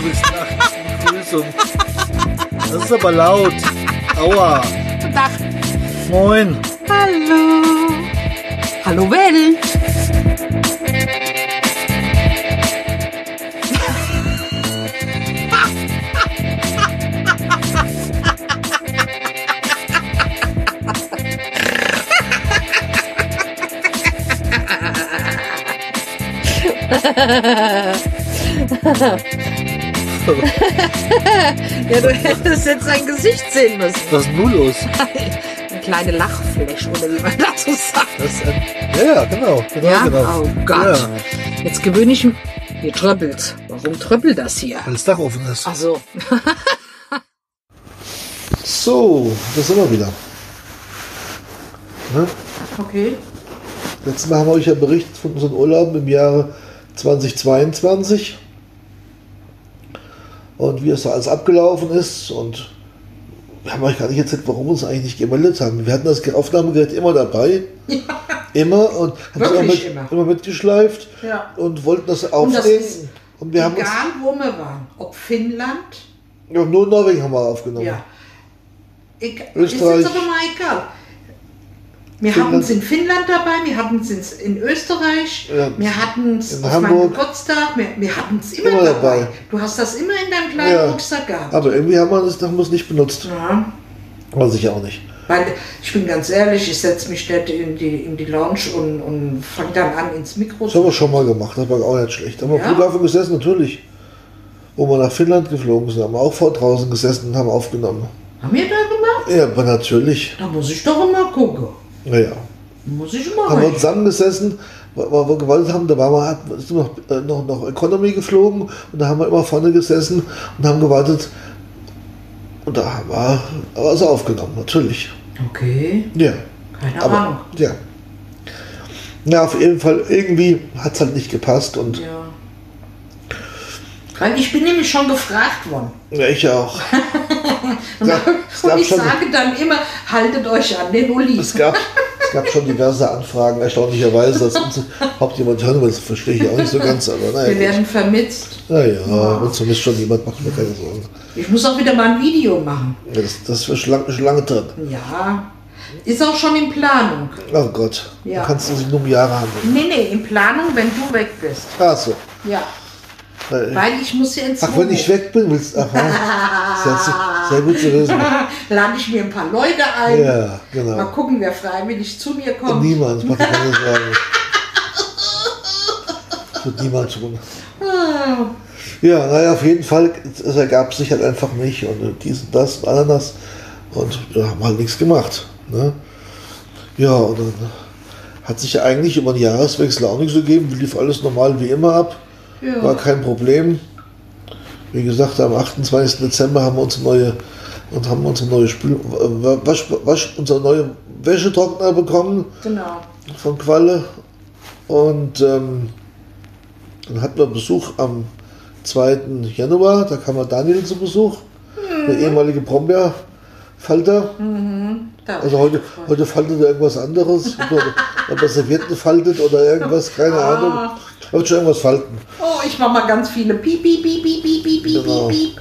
bist nachts. Begrüßung. Das ist aber laut. Aua. Guten Tag. Moin. Hallo. Hallo Ja, du hättest jetzt sein Gesicht sehen müssen. Was ist nun los? Eine kleine Lachfläche, oder wie man dazu sagt. Das ja, ja, genau. genau, Ja? genau. Oh Gott. Ja, Jetzt gewöhne ich mich. Hier tröppelt. Warum tröppelt das hier? weil das Dach offen ist. Ach so. So, das sind wir wieder. Ne? Okay. Letztes Mal haben wir euch ja berichtet von unseren Urlauben im Jahre 2022 und wie es da alles abgelaufen ist und wir haben euch gar nicht erzählt, warum wir uns eigentlich nicht gemeldet haben. Wir hatten das Aufnahmegerät immer dabei. Immer und haben immer, mit, immer. immer mitgeschleift Ja. und wollten das Und aufnehmen. ist Und wir haben uns, Egal, wo wir waren. Ob Finnland. ja, nur Norwegen haben wir aufgenommen. Ja. Ich, Österreich. Ist jetzt aber mal egal. Wir hatten es in Finnland dabei, wir hatten es in Österreich, Ja. wir hatten es In auf Hamburg. meinem Geburtstag, wir, wir hatten es immer, Immer dabei. dabei. Du hast das immer in deinem kleinen Ja. Rucksack gehabt. Aber irgendwie haben wir das haben es nicht benutzt. Ja. Weiß ich auch nicht. Weil ich bin ganz ehrlich, ich setze mich nicht in die, in die Lounge und, und fange dann an ins Mikro Das haben wir schon mal gemacht, das war auch nicht schlecht. Haben wir Ja? Flughafen gesessen, natürlich. Wo wir nach Finnland geflogen sind, haben wir auch vor draußen gesessen und haben aufgenommen. Haben wir da gemacht? Ja, aber natürlich. Da muss ich doch immer gucken. Naja. Muss ich immer Haben wir zusammengesessen, weil wir gewollt haben, da waren wir, wir noch, äh, noch, noch Economy geflogen und da haben wir immer vorne gesessen und haben gewartet. Und da haben wir was aufgenommen, natürlich. Okay, Ja. keine Aber, Ahnung. ja. Ja, auf jeden Fall, irgendwie hat es halt nicht gepasst und Ja. Weil ich bin nämlich schon gefragt worden. ja, ich auch. Und, Ja, und ich sage dann immer, haltet euch an den Uli. Es gab, es gab schon diverse Anfragen, erstaunlicherweise, dass uns überhaupt jemand hören will. Das verstehe ich auch nicht so ganz, aber Wir naja. werden vermitzt. Naja, und zumindest schon jemand macht mir keine Sorgen. Ich muss auch wieder mal ein Video machen. Ja, das, das ist schon lange, schon lange drin. Ja, ist auch schon in Planung. Oh Gott, Ja. da kannst du sich nur um Jahre handeln. Nee, nee, in Planung, wenn du weg bist. Ach so. Ja, Weil- weil ich muss ja ins Ach, wenn ich weg bin, willst du. Aha. Sehr, gut zu wissen. Lade ich mir ein paar Leute ein. Ja, Mal genau. gucken, wer freiwillig zu mir kommt. Niemand, mach dir keine Sorgen. Das wird niemand tun. Ah, Ja, naja, auf jeden Fall, es ergab sich halt einfach nicht und dies und das und Ananas und ja, haben halt nichts gemacht. Ne? Ja, und dann hat sich ja eigentlich über den Jahreswechsel auch nichts gegeben, lief alles normal wie immer ab, Ja. war kein Problem. Wie gesagt, am 28. Dezember haben wir unsere neue und haben unsere neue Spül Wasch, Wasch, unsere neue Wäschetrockner bekommen genau. von Qualle. Und ähm, dann hatten wir Besuch am 2. Januar, da kam Daniel zu Besuch, der ehemalige Brombeerfalter. Da Also heute, heute faltet er irgendwas anderes, ob er Servietten faltet oder irgendwas, keine Ahnung. Er wird schon irgendwas falten. Oh, ich mach mal ganz viele Piep, Piep, Piep, Piep, Piep, Piep, Piep, Genau. Piep.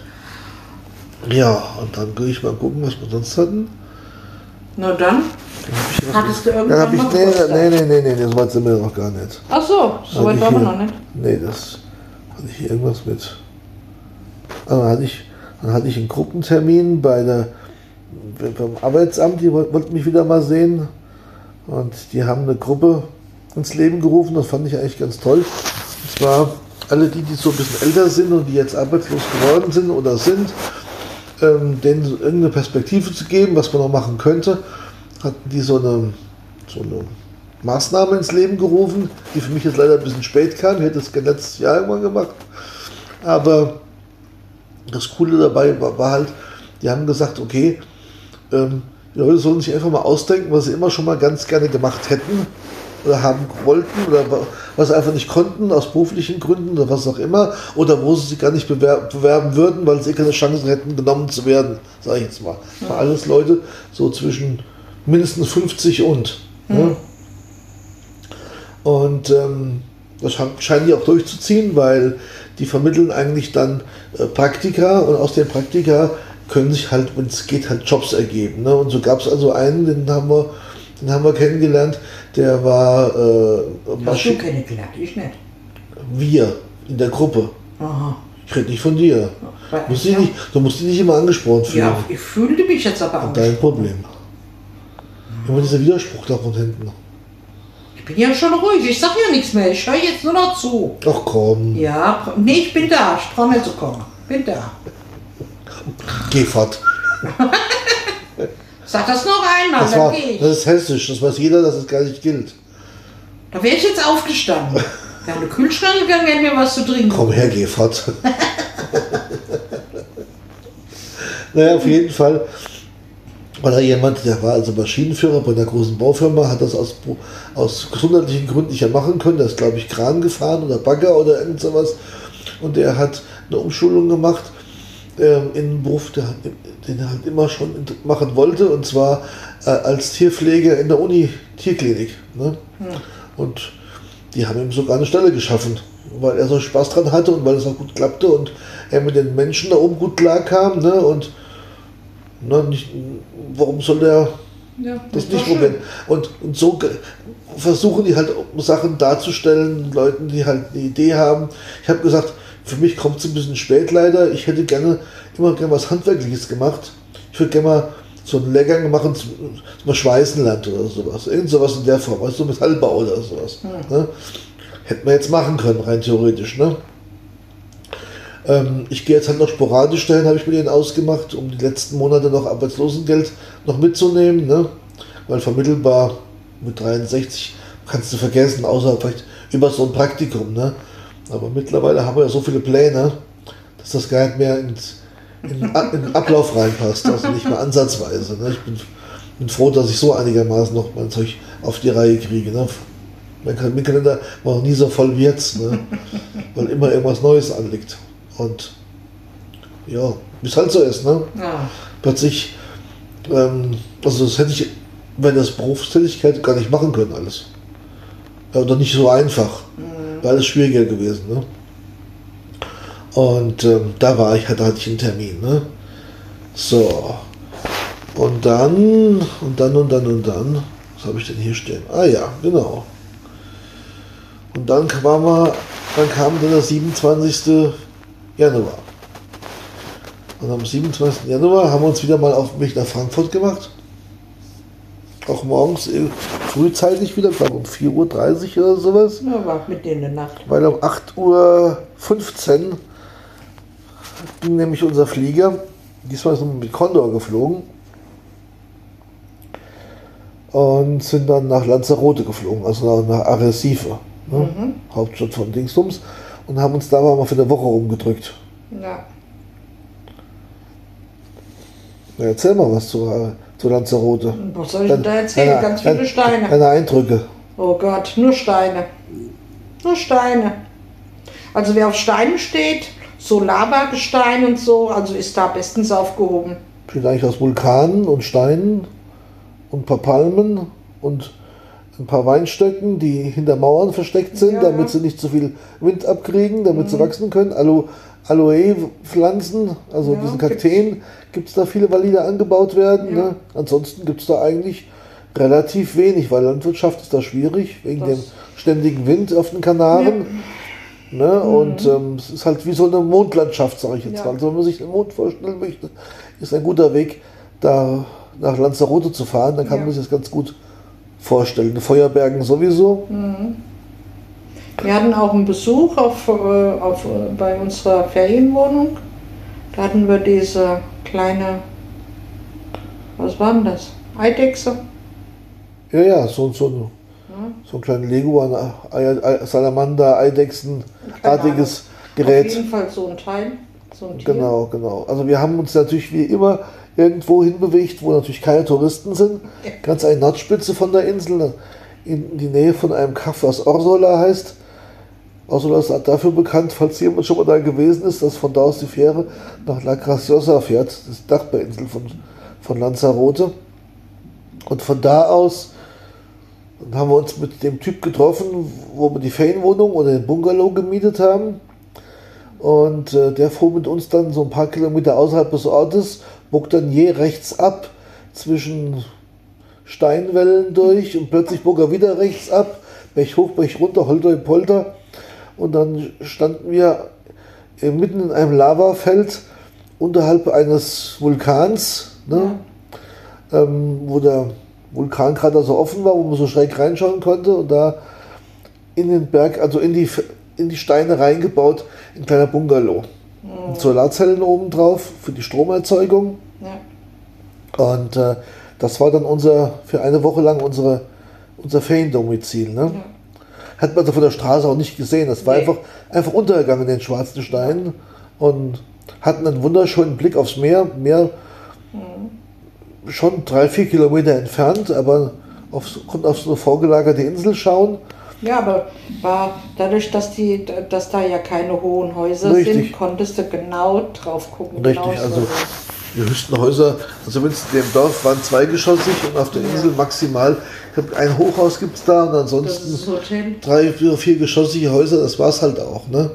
Ja, und dann gehe ich mal gucken, was wir sonst hatten. Na dann, hattest du Dann irgendwann habe ich, nee, nee, nee, nee, nee, das weit sind wir noch gar nicht. Ach so, so weit waren wir noch nicht. Nee, das hatte ich hier irgendwas mit. Ah, Dann hatte ich, dann hatte ich einen Gruppentermin bei der, beim Arbeitsamt, die woll- wollten mich wieder mal sehen. Und die haben eine Gruppe ins Leben gerufen, das fand ich eigentlich ganz toll. Und zwar alle die, die so ein bisschen älter sind und die jetzt arbeitslos geworden sind oder sind, ähm, denen so irgendeine Perspektive zu geben, was man noch machen könnte, hatten die so eine, so eine Maßnahme ins Leben gerufen, die für mich jetzt leider ein bisschen spät kam. Ich hätte es letztes Jahr irgendwann gemacht. Aber das Coole dabei war, war halt, die haben gesagt, okay, ähm, die Leute sollen sich einfach mal ausdenken, was sie immer schon mal ganz gerne gemacht hätten oder haben wollten oder wa- was einfach nicht konnten aus beruflichen Gründen oder was auch immer oder wo sie sich gar nicht bewer bewerben würden, weil sie eh keine Chance hätten, genommen zu werden, sage ich jetzt mal. Das waren alles Leute so zwischen mindestens 50 und. Ne? Und ähm, das scheinen die auch durchzuziehen, weil die vermitteln eigentlich dann äh, Praktika und aus den Praktika können sich halt, wenn es geht, halt Jobs ergeben. Ne? Und so gab es also einen, den haben wir, den haben wir kennengelernt, der war äh, Hast du kennengelernt? Ich nicht. wir in der Gruppe. Aha. Ich rede nicht von dir. Musst ja. nicht, du musst dich nicht immer angesprochen fühlen. Ja, ich fühlte mich jetzt aber auch. Dein Problem. Immer dieser Widerspruch da von hinten. Ich bin ja schon ruhig, ich sag ja nichts mehr, ich höre jetzt nur noch zu. Ach komm, Ja, nee, ich bin da, ich brauche nicht zu kommen. Bin da. geh fort. Sag das noch einmal, Das, dann war, gehe ich. das ist hessisch, das weiß jeder, dass es gar nicht gilt. Da wäre ich jetzt aufgestanden. Wäre in den Kühlschrank gegangen, hätte mir was zu trinken. Komm her, geh fort. naja, auf jeden Fall war da jemand, der war also Maschinenführer bei einer großen Baufirma, hat das aus, aus gesundheitlichen Gründen nicht mehr machen können. Der ist, glaube ich, Kran gefahren oder Bagger oder irgend sowas. Und der hat eine Umschulung gemacht ähm, in einen Beruf, der, den er halt immer schon machen wollte, und zwar äh, als Tierpfleger in der Uni-Tierklinik. Ne? Und die haben ihm sogar eine Stelle geschaffen, weil er so Spaß dran hatte und weil es auch gut klappte und er mit den Menschen da oben gut klarkam. Ne? Und ne, nicht, warum soll der Ja, das ist nicht probieren? Und, und so versuchen die halt Sachen darzustellen, Leuten, die halt eine Idee haben. Ich habe gesagt, für mich kommt es ein bisschen spät leider. Ich hätte gerne immer gerne was Handwerkliches gemacht. Ich würde gerne mal so einen Lehrgang machen, zum, zum Schweißenland oder sowas. Irgend sowas in der Form, also so Metallbau oder sowas. Ne? Hätten wir jetzt machen können, rein theoretisch. Ne? Ähm, ich gehe jetzt halt noch sporadisch dahin, habe ich mit denen ausgemacht, um die letzten Monate noch Arbeitslosengeld noch mitzunehmen. Ne? Weil vermittelbar mit 63 kannst du vergessen, außer vielleicht über so ein Praktikum. Ne? Aber mittlerweile haben wir ja so viele Pläne, dass das gar nicht mehr ins, in, in den Ablauf reinpasst. Also nicht mehr ansatzweise. Ne? Ich bin, bin froh, dass ich so einigermaßen noch mein Zeug auf die Reihe kriege. Ne? Mein Kal- mein Kalender war noch nie so voll wie jetzt, ne? weil immer irgendwas Neues anliegt. Und ja, wie es halt so ist. Ne? Ja. plötzlich, ähm, also das hätte ich, wenn das Berufstätigkeit gar nicht machen können alles. Ja, oder nicht so einfach. Wäre alles schwieriger gewesen. Ne? Und ähm, da war ich, hatte, hatte ich einen Termin. Ne? So. Und dann, und dann, und dann, und dann, was habe ich denn hier stehen? Ah ja, genau. Und dann kam, wir, dann kam dann der 27. Januar. Und am 27. Januar haben wir uns wieder mal auf Weg nach Frankfurt gemacht. Auch morgens äh, frühzeitig wieder, glaube um 4.30 Uhr oder sowas. Ja, war mitten in der Nacht. Weil um 8.15 Uhr ging nämlich unser Flieger, diesmal sind wir mit Condor geflogen und sind dann nach Lanzarote geflogen, also nach, nach Arrecife, ne? Hauptstadt von Dingsbums, und haben uns da mal für eine Woche rumgedrückt. Ja. Na, erzähl mal was zu, äh, zu Lanzarote. Was soll ich denn da erzählen? Deine- Ganz viele Steine. Deine Eindrücke. Oh Gott, nur Steine. Nur Steine. Also wer auf Steinen steht, so Lavagestein und so, also ist da bestens aufgehoben. Besteht eigentlich aus Vulkanen und Steinen und ein paar Palmen und ein paar Weinstöcken, die hinter Mauern versteckt sind, Ja, damit. Mhm. sie nicht zu viel Wind abkriegen, damit sie wachsen können. Alo Aloe-Pflanzen, also Ja, diesen. Kakteen, gibt es da viele, weil die da angebaut werden. Ja. Ne? Ansonsten gibt es da eigentlich relativ wenig, weil Landwirtschaft ist da schwierig, wegen Das- dem ständigen Wind auf den Kanaren. Ne? Und ähm, es ist halt wie so eine Mondlandschaft, sage ich jetzt Mhm. Ja. mal. Also wenn man sich den Mond vorstellen möchte, ist ein guter Weg, da nach Lanzarote zu fahren. Dann kann Ja. man sich das ganz gut vorstellen. Feuerbergen sowieso. Wir hatten auch einen Besuch auf, äh, auf, äh, bei unserer Ferienwohnung. Da hatten wir diese kleine, was war denn das? Eidechse. Ja, ja, so, so, ein- so ein kleiner Leguan, Salamander, Eidechsen-artiges Auf Gerät. jeden Fall so ein Teil. So ein. Genau, genau. Also wir haben uns natürlich wie immer irgendwo hinbewegt, wo natürlich keine Touristen sind. Ganz eine Nordspitze von der Insel, in die Nähe von einem Kaff, was Orsola heißt. Orsola ist dafür bekannt, falls jemand schon mal da gewesen ist, dass von da aus die Fähre nach La Graciosa fährt, das ist die Nachbarinsel von, von Lanzarote. Und von da aus dann haben wir uns mit dem Typ getroffen, wo wir die Ferienwohnung oder den Bungalow gemietet haben. Und äh, der fuhr mit uns dann so ein paar Kilometer außerhalb des Ortes, bog dann je rechts ab zwischen Steinwellen durch und plötzlich bog er wieder rechts ab, Bech hoch, Bech runter, Holter, Polter. Und dann standen wir äh, mitten in einem Lavafeld unterhalb eines Vulkans, ne? ähm, wo der Vulkankrater so offen war, wo man so schräg reinschauen konnte und da in den Berg, also in die, in die Steine reingebaut, ein kleiner Bungalow. Mhm. Solarzellen oben drauf für die Stromerzeugung. Ja. Und äh, das war dann unser, für eine Woche lang unsere, unser Feriendomizil. Ne? Ja. Hat man so von der Straße auch nicht gesehen. Das war nee. einfach, einfach untergegangen in den schwarzen Steinen und hatten einen wunderschönen Blick aufs Meer. Meer mhm. schon drei, vier Kilometer entfernt, aber auf, konnten auf so eine vorgelagerte Insel schauen. Ja, aber war dadurch, dass, die, dass da ja keine hohen Häuser Richtig. sind, konntest du genau drauf gucken. Richtig, genau also so. Die höchsten Häuser, also wenn es in dem Dorf waren zweigeschossig und auf der. Insel maximal, ich glaube, ein Hochhaus gibt es da und ansonsten drei, vier, viergeschossige Häuser, das war es halt auch. Ne?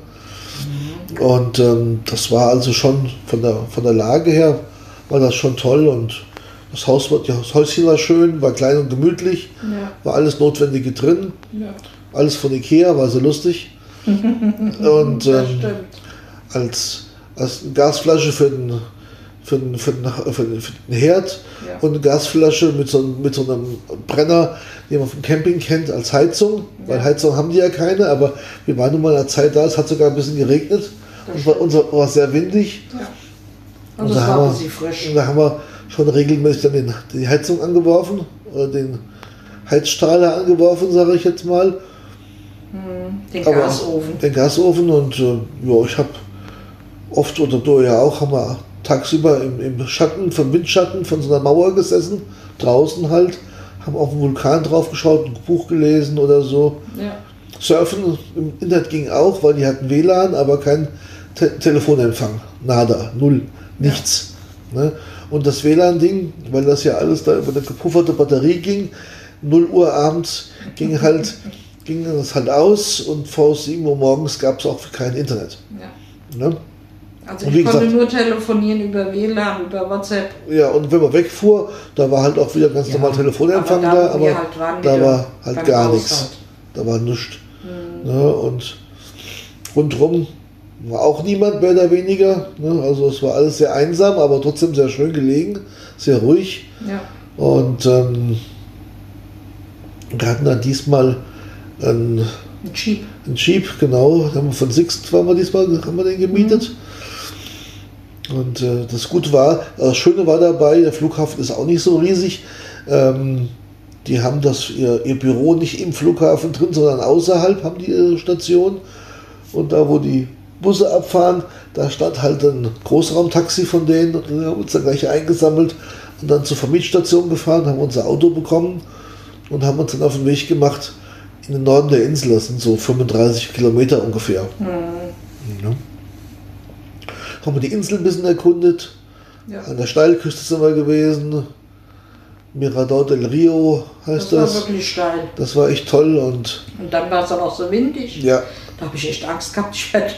Mhm. Und ähm, das war also schon von der, von der Lage her, war das schon toll und das, Haus, das Häuschen war schön, war klein und gemütlich, ja. war alles Notwendige drin. Ja. Alles von Ikea, war so lustig. und ähm, als, als Gasflasche für den, für den, für für für Herd ja. und eine Gasflasche mit so, mit so einem Brenner, den man vom Camping kennt, als Heizung. Weil Heizung haben die ja keine, aber wir waren nun mal in der Zeit da, es hat sogar ein bisschen geregnet. und war, unser, war sehr windig. Und, und da, haben wir, frisch. und da haben wir schon regelmäßig dann den, die Heizung angeworfen oder den Heizstrahler angeworfen, sage ich jetzt mal. Hm, den Aber Gasofen. Den Gasofen und äh, ja, ich habe oft oder du ja auch, haben wir tagsüber im, im Schatten, vom Windschatten von so einer Mauer gesessen, draußen halt, haben auf den Vulkan drauf geschaut, ein Buch gelesen oder so. Ja. Surfen im Internet ging auch, weil die hatten WLAN, aber kein Te Telefonempfang. Nada, null, nichts. Ja. Ne? Und das WLAN-Ding, weil das ja alles da über eine gepufferte Batterie ging, 0 Uhr abends ging halt ging das halt aus und vor 7 Uhr morgens gab es auch kein Internet. Ja. Ne? Also ich konnte gesagt, nur telefonieren über WLAN, über WhatsApp. Ja, und wenn man wegfuhr, da war halt auch wieder ganz ja, normal Telefonempfang aber da, da aber halt waren, da war halt gar nichts. Da war nichts. Mhm. Ne? Und rundherum war auch niemand mehr oder weniger. Ne? Also es war alles sehr einsam, aber trotzdem sehr schön gelegen, sehr ruhig. Ja. Und ähm, wir hatten dann diesmal einen, ein Jeep. Ein Jeep, genau. Haben wir von Sixt waren wir diesmal, haben wir den gemietet. Mhm. Und äh, das Gute war, das Schöne war dabei, der Flughafen ist auch nicht so riesig. Ähm, die haben das, ihr, ihr Büro nicht im Flughafen drin, sondern außerhalb haben die ihre Station. Und da, wo die Busse abfahren. Da stand halt ein Großraumtaxi von denen und wir haben uns dann gleich eingesammelt und dann zur Vermietstation gefahren, haben unser Auto bekommen und haben uns dann auf den Weg gemacht in den Norden der Insel. Das sind so 35 Kilometer ungefähr. Mhm. Ja. Haben wir die Insel ein bisschen erkundet. Ja. An der Steilküste sind wir gewesen. Mirador del Rio heißt das. Das war wirklich steil. Das war echt toll und. Und dann war es auch so windig. Ja, da habe ich echt Angst gehabt. Ich hätte,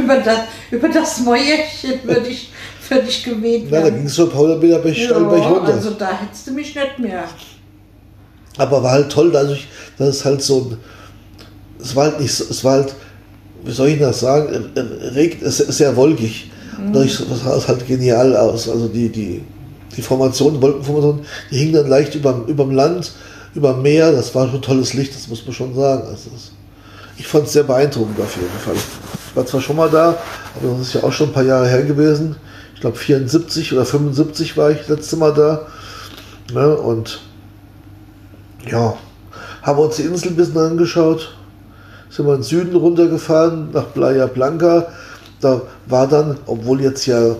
über, das, über das Mäuerchen würde ich, würd ich geweht werden. Ja, da ging es so Paula wieder bei ja, runter. Also da hättest du mich nicht mehr. Aber war halt toll, dadurch, dass es halt so es war halt nicht so, es war halt, wie soll ich das sagen, regt, es ist sehr wolkig. Mhm. Dadurch sah es halt genial aus. Also die, die, die Formation, Wolkenformation, die hing dann leicht über, über dem Land, über dem Meer, das war schon tolles Licht, das muss man schon sagen. Also das, ich fand es sehr beeindruckend auf jeden Fall. Ich war zwar schon mal da, aber das ist ja auch schon ein paar Jahre her gewesen. Ich glaube 74 oder 75 war ich das letzte Mal da. Ne? Und ja, haben wir uns die Insel ein bisschen angeschaut. Sind wir in den Süden runtergefahren, nach Playa Blanca. Da war dann, obwohl jetzt ja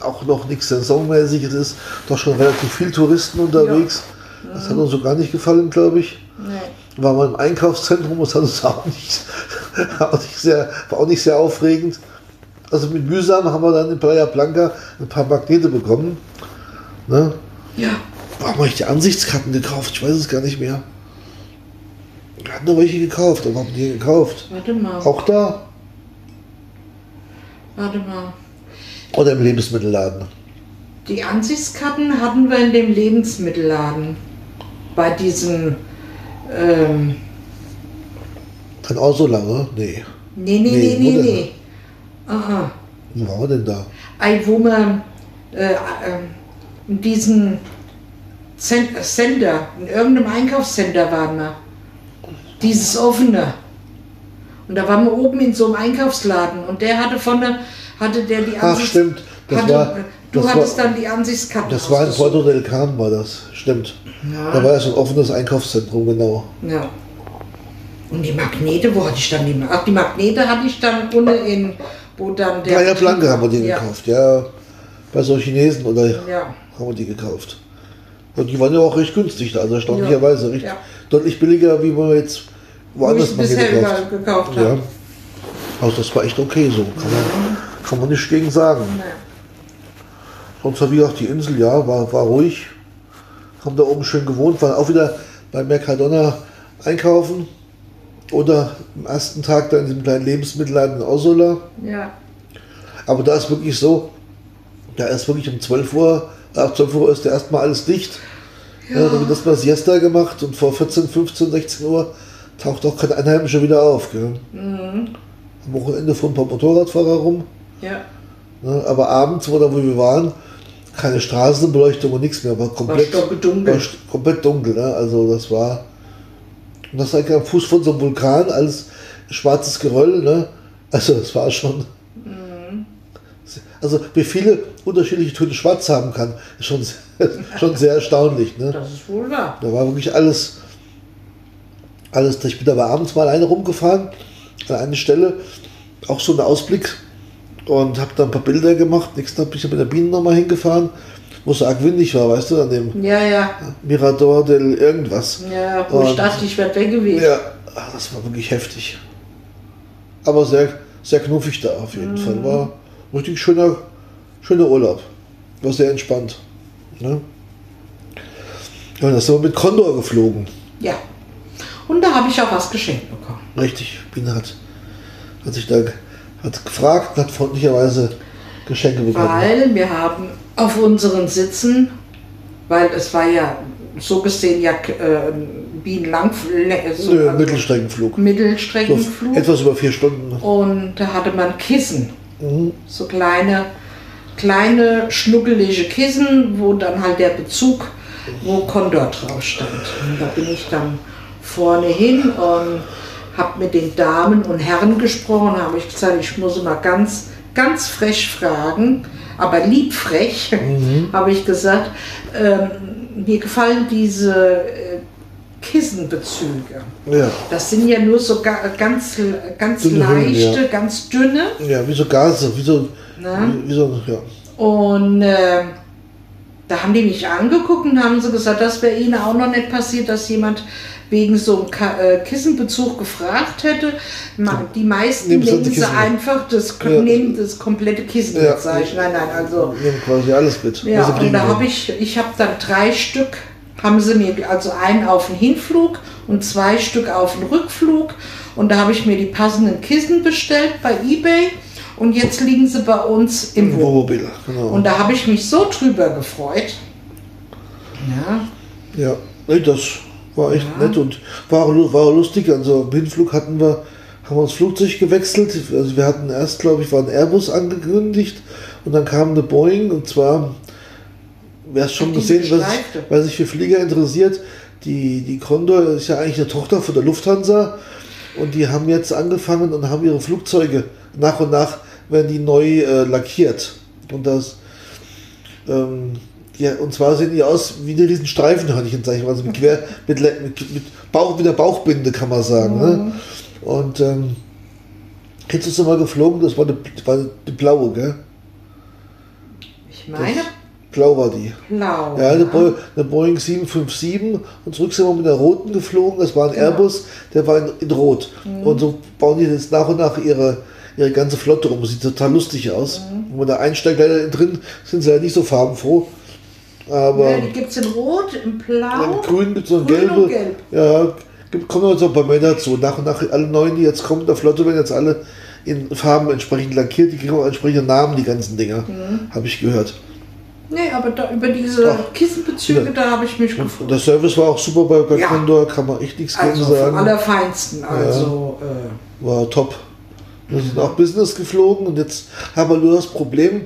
auch noch nichts saisonmäßiges ist, doch schon relativ viel Touristen unterwegs. Ja. Das hat uns so gar nicht gefallen, glaube ich. Nee war mal im Einkaufszentrum, das hat uns auch nicht, auch nicht sehr, war auch nicht sehr aufregend. Also mit mühsam haben wir dann in Playa Blanca ein paar Magnete bekommen. Ne? Ja. Warum habe ich die Ansichtskarten gekauft? Ich weiß es gar nicht mehr. Wir hatten nur welche gekauft, aber haben die gekauft. Warte mal. Auch da? Warte mal. Oder im Lebensmittelladen? Die Ansichtskarten hatten wir in dem Lebensmittelladen. Bei diesem. Ähm, Kann auch so lange? Nee. nee, nee, Nee, nee, nee. Aha. Wo war denn da? Ei, wo man äh, ähm, in diesem Zen Center, in irgendeinem Einkaufscenter waren wir. Dieses offene. Und da waren wir oben in so einem Einkaufsladen und der hatte vorne, hatte der die Ach, stimmt. Das hatte, war, du das hattest war, dann die Ansichtskarten. das war in. Porto del Carmen, war das. Stimmt. Ja. Da war ja so ein offenes Einkaufszentrum, genau. Ja. Und die Magnete, wo hatte ich dann die Magnete? Ach, die Magnete hatte ich dann unten in, wo dann der. Playa Blanca haben wir die ja. gekauft, ja. Bei so Chinesen oder Ja. haben wir die gekauft. Und die waren ja auch recht günstig da, also erstaunlicherweise. Ja. Deutlich billiger, wie wir jetzt Wo woanders ich mal bisher gekauft. gekauft Ja. habe. Also das war echt okay so. Kann man, kann man nicht gegen sagen. Ja. Sonst war wie auch die Insel, ja, war, war ruhig. Haben da oben schön gewohnt, waren auch wieder bei Mercadona einkaufen. Oder am ersten Tag da in diesem kleinen Lebensmittelladen in Osola. ja. Aber da ist wirklich so, da ist wirklich um 12 Uhr, ab 12 Uhr ist ja erstmal alles dicht. Ja. dann wird erstmal Siesta gemacht und vor 14, 15, 16 Uhr taucht auch kein Einheimischer wieder auf. Gell? Mhm. Am Wochenende fuhren ein paar Motorradfahrer rum. Ja. Ne? Aber abends, wo, da, wo wir waren, keine Straßenbeleuchtung und nichts mehr. War komplett, war st- komplett dunkel. Ne? Also das war. Und das war eigentlich am Fuß von so einem Vulkan, alles schwarzes Geröll. Ne? Also das war schon. Also wie viele unterschiedliche Töne schwarz haben kann, ist schon, sehr- schon sehr erstaunlich. Ne? Das ist wohl wahr. Da war wirklich alles, alles. Ich bin aber abends mal alleine rumgefahren, an eine Stelle, auch so ein Ausblick und habe da ein paar Bilder gemacht. Nächsten Tag bin ich mit der Biene nochmal hingefahren, wo es so arg windig war, weißt du, an dem Ja, ja. Mirador del irgendwas. Ja, wo ich Und- dachte, ich werde weggeweht. Ja, ach, das war wirklich heftig. Aber sehr, sehr knuffig da auf jeden Fall. War richtig schöner, schöner Urlaub. War sehr entspannt. Ne? Ja, und da sind wir mit Condor geflogen. Ja. Und da habe ich auch was geschenkt bekommen. Richtig, Biene hat, hat sich da hat gefragt und hat freundlicherweise Geschenke bekommen. Weil wir haben auf unseren Sitzen, weil es war ja so gesehen ja äh, bienenlang, so, Nö, also Mittelstreckenflug. So Mittelstreckenflug. etwas über vier Stunden. Und da hatte man Kissen. Mhm. So kleine, kleine, schnuckelige Kissen, wo dann halt der Bezug, wo Condor drauf stand. Und da bin ich dann vorne hin und habe mit den Damen und Herren gesprochen, habe ich gesagt, ich muss mal ganz, ganz frech fragen, aber lieb frech, habe ich gesagt, ähm, mir gefallen diese Kissenbezüge. Ja, Das sind ja nur so ga, ganz, ganz Dünne Hüllen, leichte, ja. ganz dünne. ja, wie so Gase, wie so, Na? wie, so ja. Und äh, da haben die mich angeguckt und haben sie gesagt, das wäre ihnen auch noch nicht passiert, dass jemand wegen so einem äh, Kissenbezug gefragt hätte. Die meisten Nehmen Sie nehmen sie einfach das, Ja. nehmen das komplette Kissen Ja. mit, sag ich. Nein, nein, also. Nehmen quasi alles mit. Ja, sie und da habe ich, ich habe dann drei Stück, haben sie mir, also einen auf den Hinflug und zwei Stück auf den Rückflug. Und da habe ich mir die passenden Kissen bestellt bei Ebay. Und jetzt liegen sie bei uns im Wohnmobil. Genau. Und da habe ich mich so drüber gefreut. Ja, Ja, nee, das war echt Ja. nett und war, war lustig. Also am Hinflug hatten wir, haben wir das Flugzeug gewechselt. Also wir hatten erst, glaube ich, war ein Airbus angekündigt und dann kam eine Boeing und zwar, wer schon die gesehen, gestreifte. wer sich für Flieger interessiert, die, die Condor ist ja eigentlich eine Tochter von der Lufthansa und die haben jetzt angefangen und haben ihre Flugzeuge nach und nach werden die neu äh, lackiert. Und das ähm, ja, und zwar sehen die aus wie eine riesen Streifenhörnchen, sag ich mal, also mit, quer, mit, mit, mit Bauch, mit der Bauchbinde, kann man sagen. Ne? Und ähm, kennst du mal geflogen? Das war das war eine blaue, gell? ich meine Blau war die. blau. Ja, eine, Bo eine Boeing 757 und zurück sind wir mit der roten geflogen. Das war ein Airbus, der war in, in Rot. Und so bauen die jetzt nach und nach ihre, ihre ganze Flotte um. Sieht total lustig aus. Wenn man da einsteigt, leider drin sind sie ja nicht so farbenfroh. Aber Ja, die gibt es in Rot, in Blau. in grün es so ein Grün gelbe. und Gelb. Ja, gibt, kommen jetzt auch bei mir dazu. Nach und nach alle neuen, die jetzt kommen, der Flotte werden jetzt alle in Farben entsprechend lackiert, die kriegen auch entsprechende Namen, die ganzen Dinger, Mhm. habe ich gehört. Nee, aber da, über diese Doch. Kissenbezüge, Ja. da habe ich mich gefreut. der Service war auch super bei, bei Ja. Condor, kann man echt nichts gegen Also vom sagen. Allerfeinsten. Also, äh, War top. Wir sind auch Business geflogen und jetzt haben wir nur das Problem,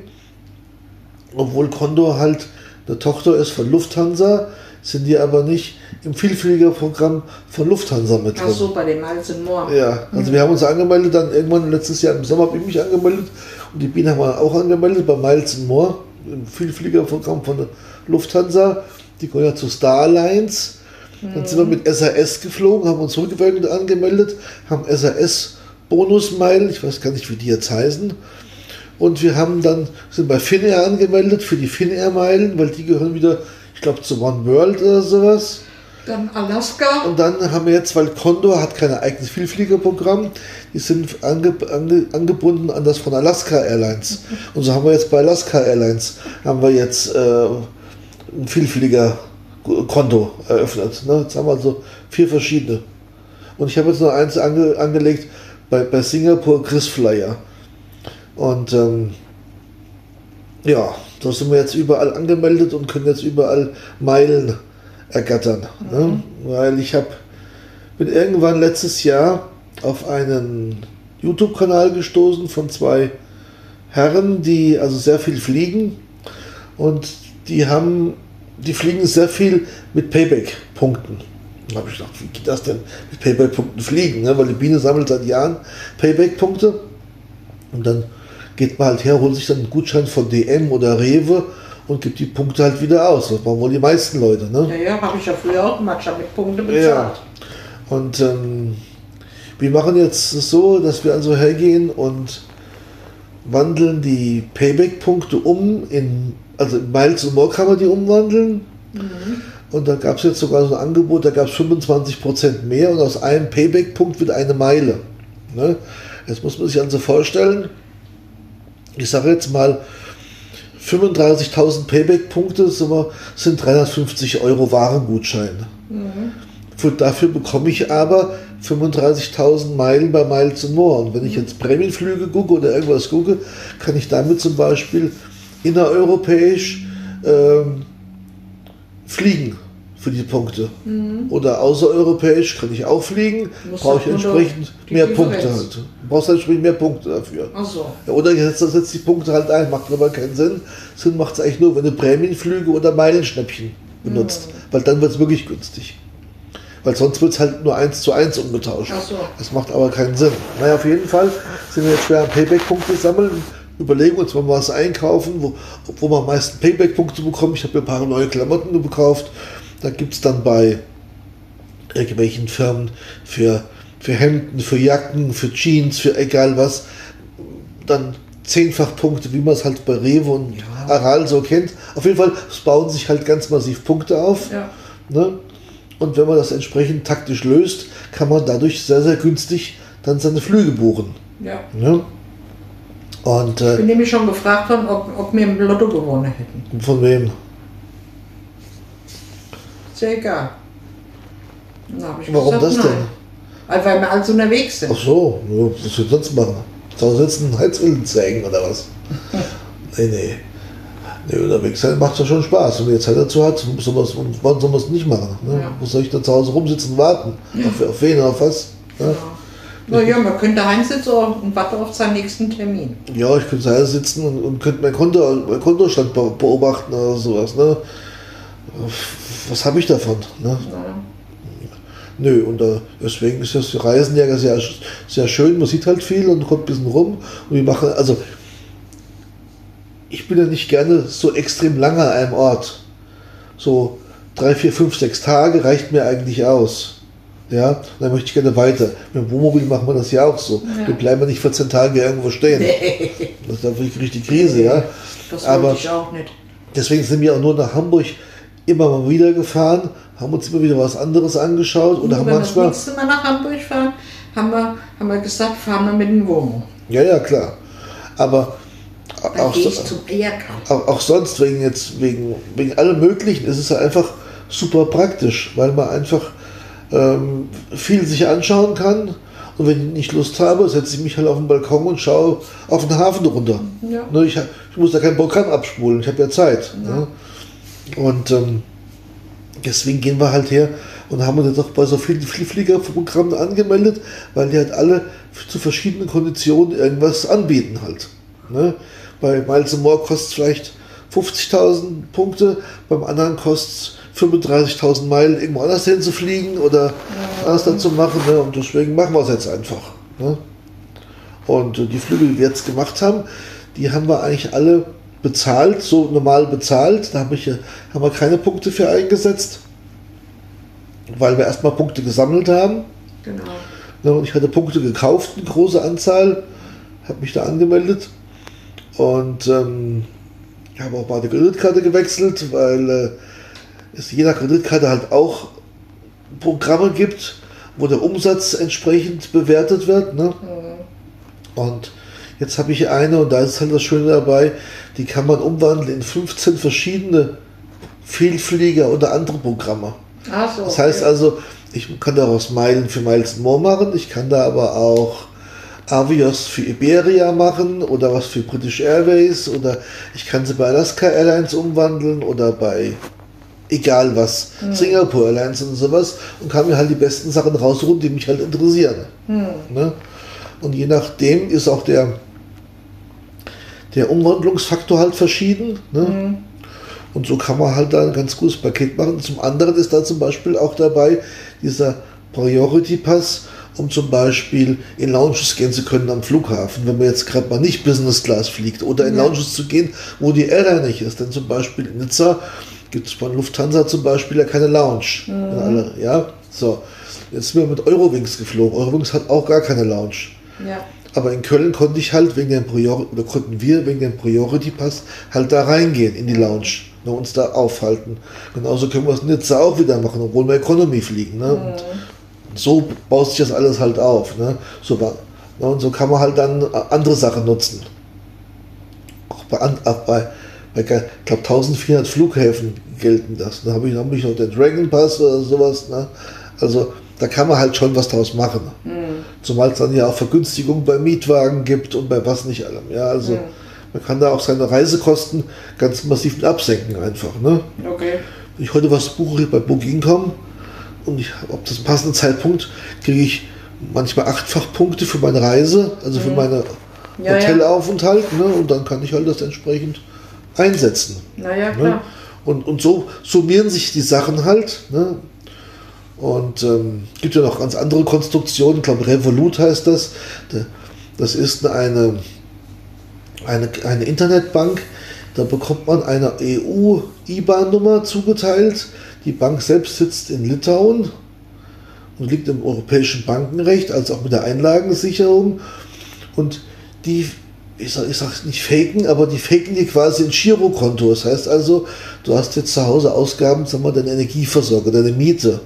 obwohl Condor halt eine Tochter ist von Lufthansa, sind die aber nicht im Vielfliegerprogramm von Lufthansa mit drin. ach so, bei dem Miles and More. Ja, also wir haben uns angemeldet, dann irgendwann letztes Jahr im Sommer habe ich mich angemeldet und die Biene haben wir auch angemeldet bei Miles More, im Vielfliegerprogramm von der Lufthansa. Die gehören ja zu Star Alliance. Dann sind wir mit SAS geflogen, haben uns rückwärts angemeldet, haben SAS Bonusmeilen, ich weiß gar nicht, wie die jetzt heißen. Und wir haben dann, sind bei Finnair angemeldet für die Finnair-Meilen, weil die gehören wieder, ich glaube, zu One World oder sowas. Dann Alaska. Und dann haben wir jetzt, weil Condor hat kein eigenes Vielfliegerprogramm, die sind ange, ange, angebunden an das von Alaska Airlines. Und so haben wir jetzt bei Alaska Airlines, haben wir jetzt äh, ein Vielfliegerkonto eröffnet. Ne? Jetzt haben wir also vier verschiedene. Und ich habe jetzt noch eins ange, angelegt bei, bei Singapore Chris Flyer. Und ähm, ja, da sind wir jetzt überall angemeldet und können jetzt überall Meilen ergattern. Ne? Weil ich habe bin irgendwann letztes Jahr auf einen YouTube-Kanal gestoßen von zwei Herren, die also sehr viel fliegen und die haben, die fliegen sehr viel mit Payback-Punkten. Da habe ich gedacht, wie geht das denn mit Payback-Punkten fliegen? Ne? Weil die Biene sammelt seit Jahren Payback-Punkte und dann geht man halt her, holt sich dann einen Gutschein von DM oder Rewe und gibt die Punkte halt wieder aus. Das machen wohl die meisten Leute. Ne? Ja, ja, habe ich ja früher auch gemacht, ich mit Punkte Ja. bezahlt. Und ähm, wir machen jetzt so, dass wir also hergehen und wandeln die Payback-Punkte um in, also in Miles und More kann man die umwandeln. Und da gab es jetzt sogar so ein Angebot, da gab es 25% mehr und aus einem Payback-Punkt wird eine Meile. Ne? Jetzt muss man sich also vorstellen, ich sage jetzt mal, 35.000 Payback-Punkte sind wir- sind 350 Euro Warengutschein. Für, dafür bekomme ich aber 35.000 Meilen bei Miles and More. Und wenn ich jetzt Prämienflüge gucke oder irgendwas gucke, kann ich damit zum Beispiel innereuropäisch ähm, fliegen für die Punkte. Oder außereuropäisch kann ich auch fliegen, brauche ich entsprechend mehr. Punkte halt. Du brauchst halt entsprechend mehr Punkte dafür. Ach so. Ja, oder jetzt setzt die Punkte halt ein, macht aber keinen Sinn. Sinn macht es eigentlich nur, wenn du Prämienflüge oder Meilenschnäppchen benutzt. Weil dann wird es wirklich günstig. Weil sonst wird es halt nur eins zu eins umgetauscht. Ach so. Das macht aber keinen Sinn. Naja, auf jeden Fall sind wir jetzt schwer am Payback-Punkte sammeln. Überlegen uns mal was einkaufen, wo, wo man am meisten Payback-Punkte bekommt. Ich habe mir ein paar neue Klamotten gekauft. Da gibt es dann bei irgendwelchen Firmen für, für Hemden, für Jacken, für Jeans, für egal was, dann zehnfach Punkte, wie man es halt bei Rewe und Ja. Aral so kennt. Auf jeden Fall, es bauen sich halt ganz massiv Punkte auf. Ja. Ne? Und wenn man das entsprechend taktisch löst, kann man dadurch sehr, sehr günstig dann seine Flüge buchen. ja. Ne? Und Ich äh, bin nämlich schon gefragt worden, ob, ob wir im Lotto gewonnen hätten. von wem? Ja ich Warum gesagt, das nein. denn? Weil, wir alles unterwegs sind. Ach so, ja, was soll ich sonst machen? Zu Hause sitzen, Heizöl zeigen oder was? nee, nee. Nee, unterwegs sein macht ja schon Spaß. Wenn jetzt Zeit dazu hat, soll man's- wann soll man es nicht machen? Ne? Ja. Wo soll ich da zu Hause rumsitzen und warten? Auf, auf wen, auf was? Ne? Naja, man könnte daheim sitzen und warten auf seinen nächsten Termin. Ja, ich könnte Hause sitzen und, und könnte mein, Konto, mein Kontostand be- beobachten oder sowas. Ne? Was habe ich davon? Ne? Nö, und äh, deswegen ist das Reisen ja sehr, sehr schön. Man sieht halt viel und kommt ein bisschen rum. Und wir machen, also ich bin ja nicht gerne so extrem lange an einem Ort. So drei, vier, fünf, sechs Tage reicht mir eigentlich aus. Ja, und dann möchte ich gerne weiter. Mit dem Wohnmobil machen wir das ja auch so. Ja. Wir bleiben ja nicht 14 Tage irgendwo stehen. Nee, Das ist dann wirklich richtig Krise, ja. das Aber- ich auch nicht. Deswegen sind wir auch nur nach Hamburg immer mal wieder gefahren, haben uns immer wieder was anderes angeschaut oder Und haben wenn wir das manchmal. nächste Mal nach Hamburg fahren, haben wir, haben wir gesagt, fahren wir mit dem Wohnmobil. Ja, ja, klar. Aber auch, so, auch, auch sonst, wegen jetzt, wegen, wegen allem Möglichen, ist es ja einfach super praktisch, weil man einfach ähm, viel sich anschauen kann. Und wenn ich nicht Lust habe, setze ich mich halt auf den Balkon und schaue auf den Hafen runter. Ja. Ne, ich, ich muss da kein Programm abspulen, ich habe ja Zeit. Ne? Und ähm, deswegen gehen wir halt her und haben uns jetzt auch bei so vielen Fliegerprogrammen angemeldet, weil die halt alle zu verschiedenen Konditionen irgendwas anbieten halt. Ne? Bei Miles More kostet es vielleicht 50.000 Punkte, beim anderen kostet es 35.000 Meilen irgendwo anders hin zu fliegen oder was dann zu machen. Ne? Und deswegen machen wir es jetzt einfach. Ne? Und äh, die Flüge, die wir jetzt gemacht haben, die haben wir eigentlich alle bezahlt, so normal bezahlt. Da hab ich, haben wir keine Punkte für eingesetzt, weil wir erstmal Punkte gesammelt haben. Genau. Ne, Und ich hatte Punkte gekauft, eine große Anzahl, habe mich da angemeldet und ähm, ich habe auch mal die Kreditkarte gewechselt, weil äh, es je nach Kreditkarte halt auch Programme gibt, wo der Umsatz entsprechend bewertet wird. Ne? Und jetzt habe ich eine und da ist halt das Schöne dabei, die kann man umwandeln in 15 verschiedene Vielflieger oder andere Programme. Ach so. Das heißt okay. also, ich kann daraus Meilen für Miles More machen, ich kann da aber auch Avios für Iberia machen oder was für British Airways oder ich kann sie bei Alaska Airlines umwandeln oder bei egal was, Singapore Airlines und sowas und kann mir halt die besten Sachen rausruhen, die mich halt interessieren. Ne? Und je nachdem ist auch der, der Umwandlungsfaktor halt verschieden. Ne? Und so kann man halt da ein ganz gutes Paket machen. Zum anderen ist da zum Beispiel auch dabei dieser Priority Pass, um zum Beispiel in Lounges gehen zu können am Flughafen, wenn man jetzt gerade mal nicht Business Class fliegt oder in Ja. Lounges zu gehen, wo die Airline nicht ist. Denn zum Beispiel in Nizza gibt es von Lufthansa zum Beispiel ja keine Lounge. Alle, ja, so. Jetzt sind wir mit Eurowings geflogen. Eurowings hat auch gar keine Lounge. Ja. Aber in Köln konnte ich halt wegen dem Priority, oder konnten wir wegen dem Priority Pass halt da reingehen in die Lounge, ne, uns da aufhalten. Genauso können wir es in Nizza auch wieder machen, obwohl wir Economy fliegen. Ne? Und so baut sich das alles halt auf. Ne? So, war- ne, und so kann man halt dann andere Sachen nutzen. Auch bei, auch bei, bei ich glaube 1400 Flughäfen gelten das. Da habe ich, hab ich noch den Dragon Pass oder sowas. Ne? Also da kann man halt schon was draus machen. Zumal es dann ja auch Vergünstigungen bei Mietwagen gibt und bei was nicht allem. Ja, also man kann da auch seine Reisekosten ganz massiv absenken einfach. Ne? Okay. Wenn ich heute was buche bei Booking.com und ich habe ab das passende Zeitpunkt, kriege ich manchmal achtfach Punkte für meine Reise, also für meine Ja, ja. Hotelaufenthalt. Ne? Und dann kann ich halt das entsprechend einsetzen. Naja, Ne? klar. Und, und so summieren sich die Sachen halt. Ne? Und ähm, gibt ja noch ganz andere Konstruktionen. Ich glaube, Revolut heißt das. Da- Das ist eine, eine, eine Internetbank. Da bekommt man eine EU-IBAN-Nummer zugeteilt. Die Bank selbst sitzt in Litauen und liegt im europäischen Bankenrecht, als auch mit der Einlagensicherung. Und die, ich sag, ich sag nicht faken, aber die faken dir quasi ein Girokonto. Das heißt also, du hast jetzt zu Hause Ausgaben, sagen wir, deine Energieversorger, deine Miete,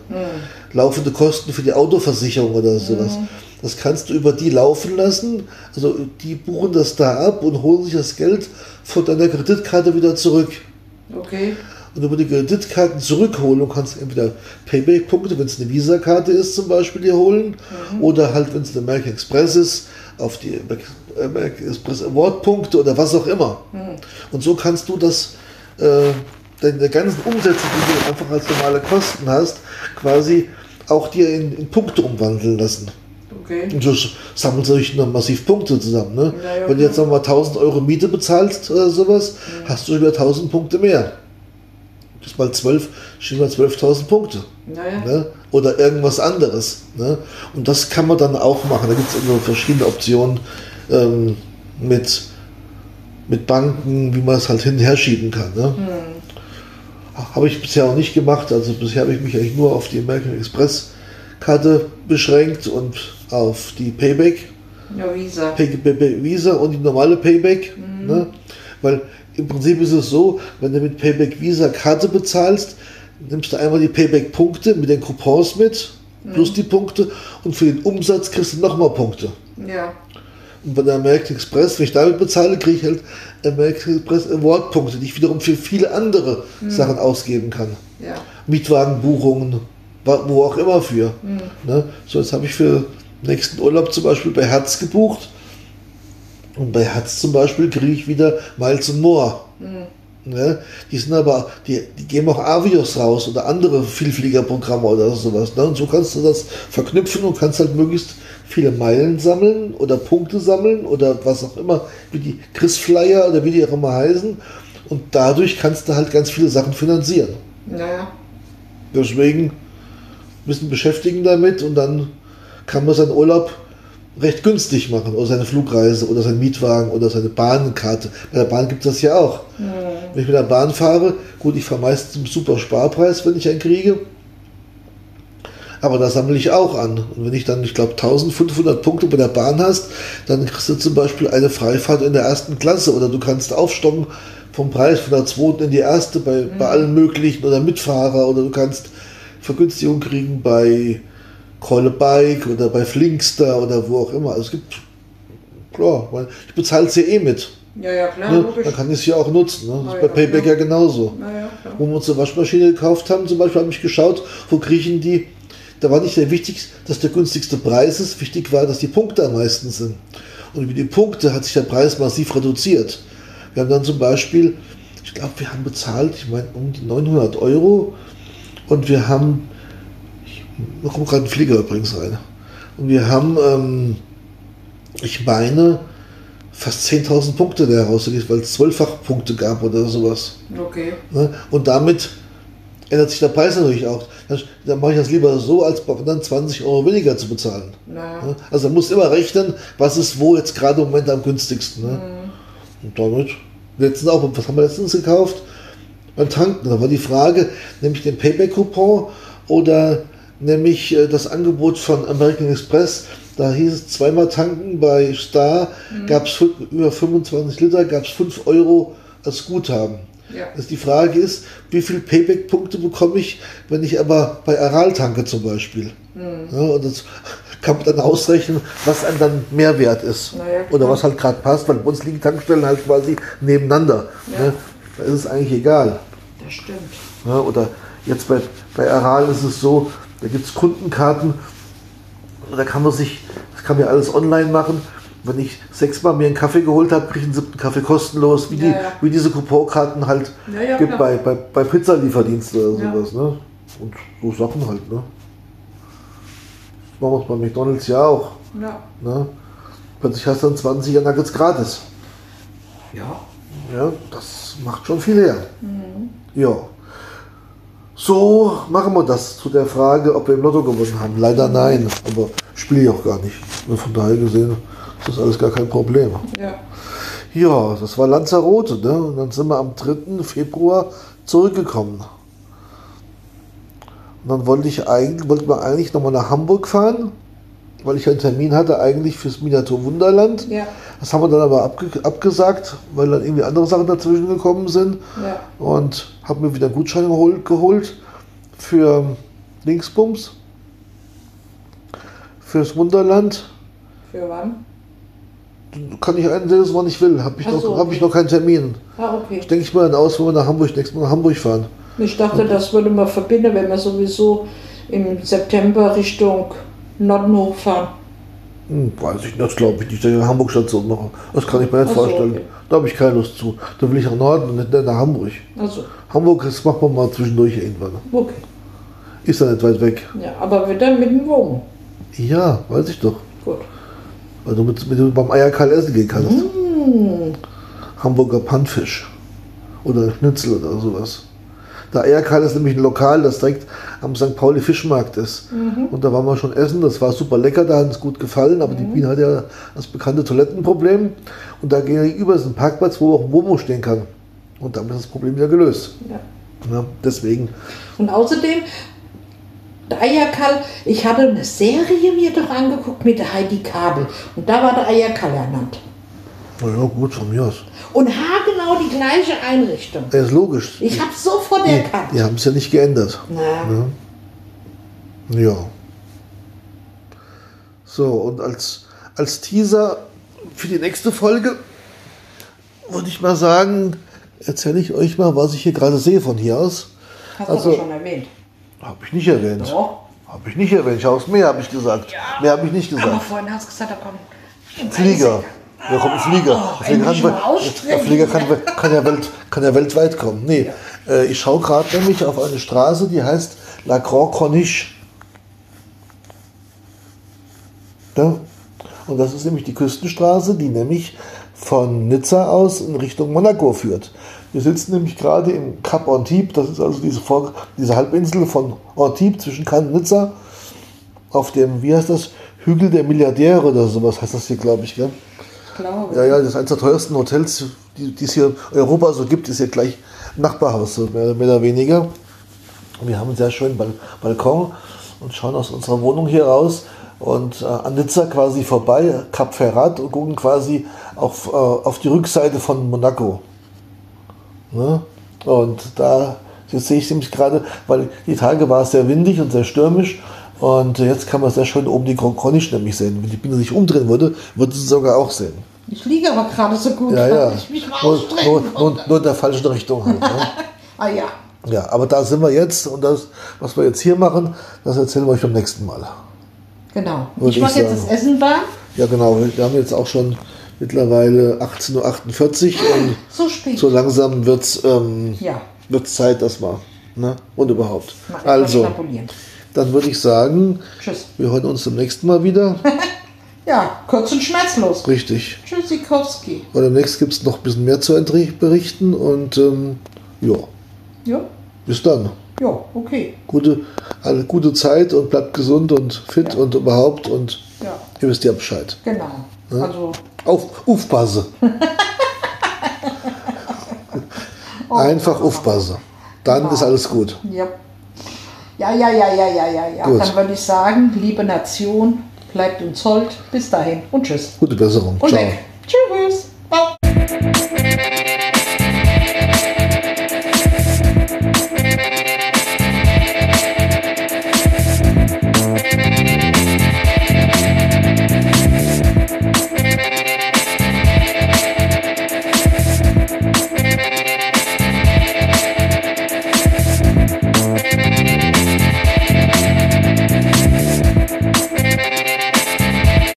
laufende Kosten für die Autoversicherung oder sowas. Das kannst du über die laufen lassen. Also die buchen das da ab und holen sich das Geld von deiner Kreditkarte wieder zurück. Okay. Und über die Kreditkarten zurückholen kannst entweder Payback-Punkte, wenn es eine Visa-Karte ist, zum Beispiel dir holen, oder halt, wenn es eine American Express ist, auf die Express Award-Punkte oder was auch immer. Und so kannst du das, äh, deine ganzen Umsätze, die du einfach als normale Kosten hast, quasi auch dir in, in Punkte umwandeln lassen. Okay. Und so sammelt sich noch massiv Punkte zusammen. Ne? Ja, ja, Wenn du jetzt nochmal 1000 Euro Miete bezahlst oder sowas, hast du über 1000 Punkte mehr. Das ist mal 12, stehen mal 12.000 Punkte. Ne? Oder irgendwas anderes. Ne? Und das kann man dann auch machen. Da gibt es immer verschiedene Optionen ähm, mit, mit Banken, wie man es halt hin und her schieben kann. Ne? Habe ich bisher auch nicht gemacht. Also bisher habe ich mich eigentlich nur auf die American Express Karte beschränkt und auf die Payback. Ja, Visa. Pay, Pay, Pay, Visa und die normale Payback. Ne? Weil im Prinzip ist es so, wenn du mit Payback Visa Karte bezahlst, nimmst du einmal die Payback-Punkte mit den Coupons mit, plus die Punkte und für den Umsatz kriegst du nochmal Punkte. Ja. Und bei der American Express, wenn ich damit bezahle, kriege ich halt American Express Award-Punkte, die ich wiederum für viele andere Sachen ausgeben kann. Ja. Mietwagenbuchungen, wa- wo auch immer für. Ne? So, jetzt habe ich für nächsten Urlaub zum Beispiel bei Herz gebucht. Und bei Herz zum Beispiel kriege ich wieder Miles und More. Ne? Die sind aber, die, die geben auch Avios raus oder andere Vielfliegerprogramme oder sowas. Ne? Und so kannst du das verknüpfen und kannst halt möglichst viele Meilen sammeln oder Punkte sammeln oder was auch immer, wie die Chris Flyer oder wie die auch immer heißen. Und dadurch kannst du halt ganz viele Sachen finanzieren. Naja. Deswegen ein bisschen beschäftigen damit und dann kann man seinen Urlaub recht günstig machen oder seine Flugreise oder seinen Mietwagen oder seine Bahnkarte. Bei der Bahn gibt es das ja auch. Wenn ich mit der Bahn fahre, gut, ich fahre meistens zum super Sparpreis, wenn ich einen kriege. Aber da sammle ich auch an. Und wenn ich dann, ich glaube, 1500 Punkte bei der Bahn hast, dann kriegst du zum Beispiel eine Freifahrt in der ersten Klasse oder du kannst aufstocken vom Preis von der zweiten in die erste bei, bei allen möglichen oder Mitfahrer oder du kannst Vergünstigung kriegen bei Keule Bike oder bei Flinkster oder wo auch immer. Also es gibt, klar, weil ich bezahle es ja eh mit. Ja, ja, klar, Ne? logisch. Dann kann ich es ja auch nutzen. Ne? Das Ah, ist bei ja, Payback ja. ja genauso. Klar. Wo wir uns eine Waschmaschine gekauft haben, zum Beispiel habe ich geschaut, wo kriechen die. Da war nicht der wichtigste, dass der günstigste Preis ist. Wichtig war, dass die Punkte am meisten sind. Und über die Punkte hat sich der Preis massiv reduziert. Wir haben dann zum Beispiel, ich glaube, wir haben bezahlt, ich meine, um die 900 Euro. Und wir haben, da kommt gerade ein Flieger übrigens rein. Und wir haben, ähm, ich meine, fast 10.000 Punkte da herausgegeben, weil es zwölffach Punkte gab oder sowas. Okay. Ne? Und damit ändert sich der Preis natürlich auch. Dann, dann mache ich das lieber so, als dann 20 Euro weniger zu bezahlen. Ne? Also man muss immer rechnen, was ist wo jetzt gerade im Moment am günstigsten. Ne? Und damit, letztens auch, was haben wir letztens gekauft? Beim Tanken, da war die Frage, nämlich den Payback-Coupon oder nämlich äh, das Angebot von American Express. Da hieß es zweimal tanken bei Star, gab es über 25 Liter, gab es 5 Euro als Guthaben. Ja. Also die Frage ist, wie viel Payback-Punkte bekomme ich, wenn ich aber bei Aral tanke zum Beispiel? Ja, und das kann man dann ausrechnen, was einem dann Mehrwert ist. Na ja. Oder was halt gerade passt, weil bei uns liegen Tankstellen halt quasi nebeneinander. Ne? Da ist es eigentlich egal. Das stimmt. Oder jetzt bei, bei Aral ist es so, da gibt es Kundenkarten, da kann man sich, das kann man ja alles online machen. Wenn ich sechsmal mir einen Kaffee geholt habe, kriege ich einen siebten Kaffee kostenlos, wie, die, Ja, ja. wie diese Couponkarten halt Ja, ja, gibt bei, bei, bei Pizzalieferdiensten oder Ja. sowas. Ne? Und so Sachen halt. Ne? Das machen wir es bei McDonalds ja auch. Ja. Ne? Plötzlich hast du dann 20er Nuggets gratis. Ja. Ja, das macht schon viel her. Ja. So machen wir das zu der Frage, ob wir im Lotto gewonnen haben. Leider nein, aber spiele ich auch gar nicht. Von daher gesehen ist das alles gar kein Problem. Ja. Ja, das war Lanzarote, ne? Und dann sind wir am 3. Februar zurückgekommen. Und dann wollte ich eigentlich, wollten wir eigentlich nochmal nach Hamburg fahren, weil ich einen Termin hatte eigentlich fürs Minato Wunderland. Ja. Das haben wir dann aber abge abgesagt, weil dann irgendwie andere Sachen dazwischen gekommen sind. Ja. Und habe mir wieder einen Gutschein geholt, geholt für Linksbums, fürs Wunderland. Für wann? Kann ich einsehen, wann ich will. Habe ich, so, hab ich okay. noch keinen Termin. Ah, okay. Das denke ich dann aus, wenn wir nach Hamburg, nächstes Mal nach Hamburg fahren. Ich dachte, das würde man verbinden, wenn wir sowieso im September Richtung Norden hochfahren. Hm, weiß ich nicht, das glaube ich nicht, dass ich eine Hamburg-Station mache. Das kann ich mir nicht so, vorstellen. okay. Da habe ich keine Lust zu. Da will ich nach Norden und nicht nach Hamburg. Also, Hamburg, das machen wir mal zwischendurch irgendwann. okay. Ist ja nicht weit weg. Ja, aber wieder mit dem Wogen. Ja, weiß ich doch. Gut. Weil du mit, mit du beim Eierkal essen gehen kannst. Hm. Hamburger Pannfisch. Oder Schnitzel oder sowas. Der Eierkal ist nämlich ein Lokal, das direkt am St. Pauli Fischmarkt ist. Und da waren wir schon essen, das war super lecker, da hat uns gut gefallen, aber die Biene hat ja das bekannte Toilettenproblem. Und da gegenüber ist ein Parkplatz, wo auch ein Momo stehen kann. Und damit ist das Problem wieder gelöst. Ja. Ja, deswegen, Und außerdem, Eierkall, ich hatte eine Serie mir doch angeguckt mit der Heidi Kabel. Und da war der Eierkall ernannt. naja, gut, von mir aus. Und haargenau die gleiche Einrichtung. Ja, ist logisch. Ich habe sofort erkannt. Die haben es ja nicht geändert. Na, Ja. So, und als, als Teaser für die nächste Folge würde ich mal sagen, erzähle ich euch mal, was ich hier gerade sehe von hier aus. hast Also- du schon erwähnt. Habe ich nicht erwähnt. Doch. Habe ich nicht erwähnt. Chaos mehr habe ich gesagt. Mehr habe ich nicht Aber gesagt. vorhin hast du gesagt, da kommt ein Flieger. Da kommt ein Flieger. Oh, der Flieger, kann, der. Flieger kann, kann, ja Welt, kann ja weltweit kommen. Nee, äh, ich schaue gerade nämlich auf eine Straße, die heißt La Grand Corniche. Ja? Und das ist nämlich die Küstenstraße, die nämlich von Nizza aus in Richtung Monaco führt. Wir sitzen nämlich gerade im Cap Antibes, das ist also diese, Vor diese Halbinsel von Antibes zwischen Cannes und Nizza, auf dem, wie heißt das, Hügel der Milliardäre oder sowas heißt das hier, glaube ich, gell? Glaube. Ja, ja, das ist eines der teuersten Hotels, die, die es hier in Europa so gibt, ist hier gleich Nachbarhaus, so mehr, mehr oder weniger. Und wir haben einen sehr schönen Bal Balkon und schauen aus unserer Wohnung hier raus und äh, an Nizza quasi vorbei, Cap Ferrat und gucken quasi auf, äh, auf die Rückseite von Monaco. Ne? Und da jetzt sehe ich nämlich gerade, weil die Tage war es sehr windig und sehr stürmisch. Und jetzt kann man sehr schön oben die Grand Corniche nämlich sehen. Wenn die Biene sich umdrehen würde, würde sie sogar auch sehen. Ich liege aber gerade so gut, Ja, ja. ich mich mal Nur, nur, nur, nur in der falschen Richtung halt. Ne? Ah ja, Ja, aber da sind wir jetzt und das, was wir jetzt hier machen, das erzählen wir euch beim nächsten Mal. genau. Würde ich mache jetzt das. Essen warm. Ja, genau. Wir haben jetzt auch schon mittlerweile 18.48 Uhr und So spät. so langsam wird es ähm, Ja. wird's Zeit, dass wir. Ne? Und überhaupt. Mal Also, dann würde ich sagen, Tschüss. wir hören uns zum nächsten Mal wieder. Ja, kurz und schmerzlos. Richtig. Tschüssikowski. Und demnächst gibt es noch ein bisschen mehr zu berichten und ähm, ja, Ja, bis dann. ja, okay. Gute, alle, gute Zeit und bleibt gesund und fit Ja. und überhaupt und Ja, ihr wisst ja Bescheid. genau. Also, Auf, aufpasse. Einfach aufpasse. Dann ist alles gut. ja. Ja, ja, ja, ja, ja, ja, ja. Gut. Dann würde ich sagen, liebe Nation, bleibt uns hold. Bis dahin und tschüss. Gute Besserung. Und Ciao. weg. Tschüss. Bye.